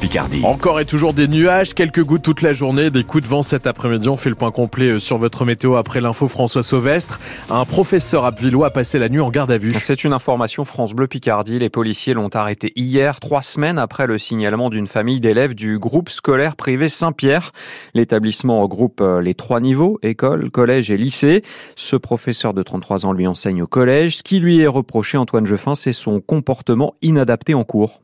Picardie. Encore et toujours des nuages, quelques gouttes toute la journée, des coups de vent cet après-midi. On fait le point complet euh, sur votre météo après l'info François Sauvestre. Un professeur abvillois a passé la nuit en garde à vue. C'est une information France Bleu Picardie. Les policiers l'ont arrêté hier, trois semaines après le signalement d'une famille d'élèves du groupe scolaire privé Saint-Pierre. L'établissement regroupe euh, les trois niveaux, école, collège et lycée. Ce professeur de 33 ans lui enseigne au collège. Ce qui lui est reproché, Antoine Jeffin, c'est son comportement inadapté en cours.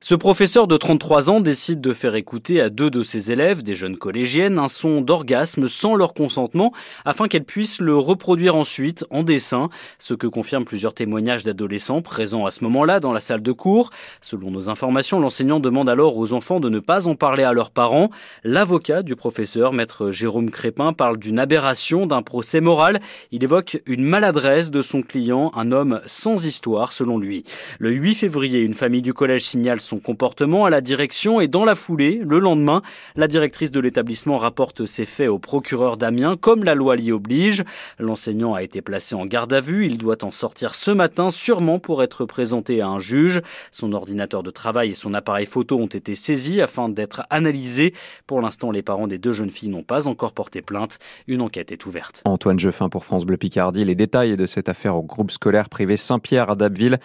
Ce professeur de 33 ans décide de faire écouter à deux de ses élèves, des jeunes collégiennes, un son d'orgasme sans leur consentement afin qu'elles puissent le reproduire ensuite en dessin, ce que confirment plusieurs témoignages d'adolescents présents à ce moment-là dans la salle de cours. Selon nos informations, l'enseignant demande alors aux enfants de ne pas en parler à leurs parents. L'avocat du professeur, maître Jérôme Crépin, parle d'une aberration, d'un procès moral. Il évoque une maladresse de son client, un homme sans histoire selon lui. Le 8 février, une famille du collège signale son comportement à la direction et dans la foulée, le lendemain, la directrice de l'établissement rapporte ces faits au procureur d'Amiens comme la loi l'y oblige. L'enseignant a été placé en garde à vue, il doit en sortir ce matin sûrement pour être présenté à un juge. Son ordinateur de travail et son appareil photo ont été saisis afin d'être analysés. Pour l'instant, les parents des deux jeunes filles n'ont pas encore porté plainte. Une enquête est ouverte. Antoine Jeffin pour France Bleu Picardie. Les détails de cette affaire au groupe scolaire privé Saint-Pierre à Dabbeville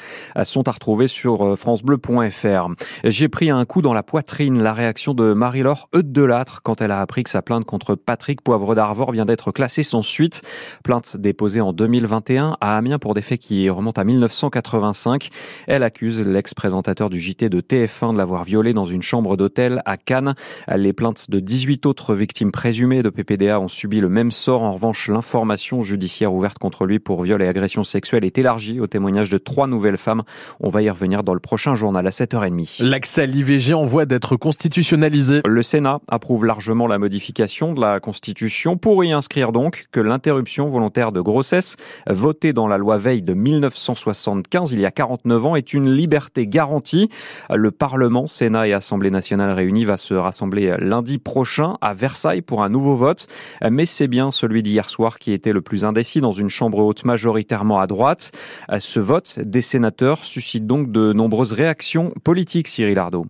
sont à retrouver sur euh, francebleu.fr. J'ai pris un coup dans la poitrine. La réaction de Marie-Laure Eudelattre quand elle a appris que sa plainte contre Patrick Poivre d'Arvor vient d'être classée sans suite. Plainte déposée en 2021 à Amiens pour des faits qui remontent à 1985. Elle accuse l'ex-présentateur du JT de TF1 de l'avoir violé dans une chambre d'hôtel à Cannes. Les plaintes de 18 autres victimes présumées de PPDA ont subi le même sort. En revanche, l'information judiciaire ouverte contre lui pour viol et agression sexuelle est élargie au témoignage de trois nouvelles femmes. On va y revenir dans le prochain journal à 7h30. L'accès à l'IVG en voie d'être constitutionnalisé. Le Sénat approuve largement la modification de la Constitution pour y inscrire donc que l'interruption volontaire de grossesse, votée dans la loi Veille de 1975, il y a 49 ans, est une liberté garantie. Le Parlement, Sénat et Assemblée nationale réunis va se rassembler lundi prochain à Versailles pour un nouveau vote. Mais c'est bien celui d'hier soir qui était le plus indécis dans une chambre haute majoritairement à droite. Ce vote des sénateurs suscite donc de nombreuses réactions politiques Cyril Ardo.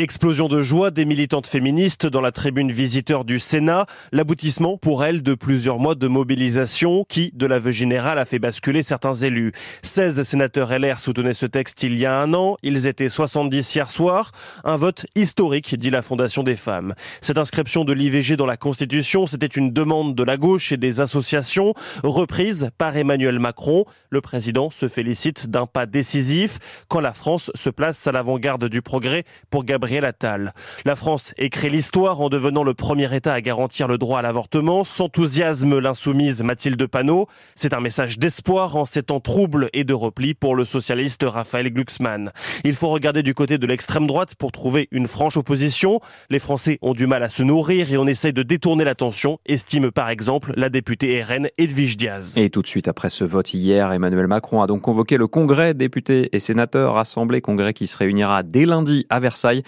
Explosion de joie des militantes féministes dans la tribune visiteur du Sénat, l'aboutissement pour elles de plusieurs mois de mobilisation qui, de l'aveu général, a fait basculer certains élus. 16 sénateurs LR soutenaient ce texte il y a un an, ils étaient 70 hier soir, un vote historique, dit la Fondation des femmes. Cette inscription de l'IVG dans la Constitution, c'était une demande de la gauche et des associations, reprise par Emmanuel Macron. Le président se félicite d'un pas décisif quand la France se place à l'avant-garde du progrès pour Gabriel la France écrit l'histoire en devenant le premier État à garantir le droit à l'avortement. S'enthousiasme l'insoumise Mathilde Panot. C'est un message d'espoir en ces temps troubles et de repli pour le socialiste Raphaël Glucksmann. Il faut regarder du côté de l'extrême droite pour trouver une franche opposition. Les Français ont du mal à se nourrir et on essaye de détourner l'attention, estime par exemple la députée RN Edwige Diaz. Et tout de suite après ce vote hier, Emmanuel Macron a donc convoqué le congrès députés et sénateurs, assemblée congrès qui se réunira dès lundi à Versailles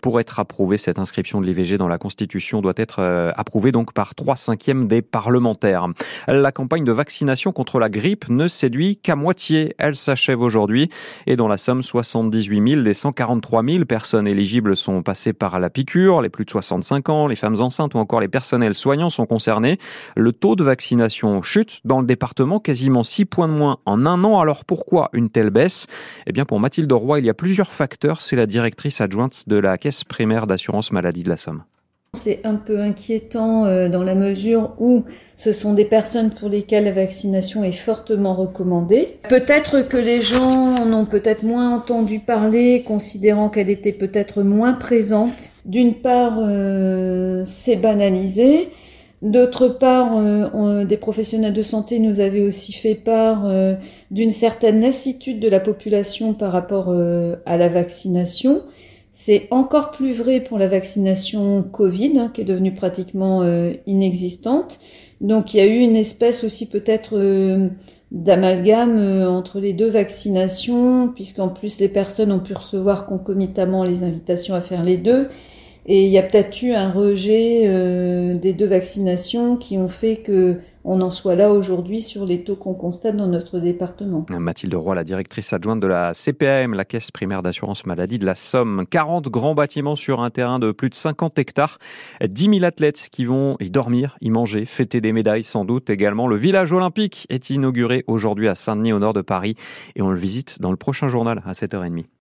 pour être approuvé, cette inscription de l'IVG dans la Constitution doit être euh, approuvée donc par trois cinquièmes des parlementaires. La campagne de vaccination contre la grippe ne séduit qu'à moitié. Elle s'achève aujourd'hui et dans la somme, 78 000 des 143 000 personnes éligibles sont passées par la piqûre. Les plus de 65 ans, les femmes enceintes ou encore les personnels soignants sont concernés. Le taux de vaccination chute dans le département, quasiment 6 points de moins en un an. Alors pourquoi une telle baisse? Eh bien pour Mathilde Roy, il y a plusieurs facteurs. C'est la directrice adjointe de la caisse primaire d'assurance maladie de la Somme. C'est un peu inquiétant euh, dans la mesure où ce sont des personnes pour lesquelles la vaccination est fortement recommandée. Peut-être que les gens en ont peut-être moins entendu parler, considérant qu'elle était peut-être moins présente. D'une part, euh, c'est banalisé. D'autre part, euh, des professionnels de santé nous avaient aussi fait part d'une certaine lassitude de la population par rapport à la vaccination. C'est encore plus vrai pour la vaccination Covid, hein, qui est devenue pratiquement euh, inexistante. Donc il y a eu une espèce aussi peut-être euh, d'amalgame euh, entre les deux vaccinations, puisqu'en plus les personnes ont pu recevoir concomitamment les invitations à faire les deux. Et il y a peut-être eu un rejet euh, des deux vaccinations qui ont fait que on en soit là aujourd'hui sur les taux qu'on constate dans notre département. Mathilde Roy, la directrice adjointe de la CPAM, la Caisse primaire d'assurance maladie de la Somme. 40 grands bâtiments sur un terrain de plus de 50 hectares. 10 000 athlètes qui vont y dormir, y manger, fêter des médailles sans doute également. Le village olympique est inauguré aujourd'hui à Saint-Denis au nord de Paris et on le visite dans le prochain journal à 7h30.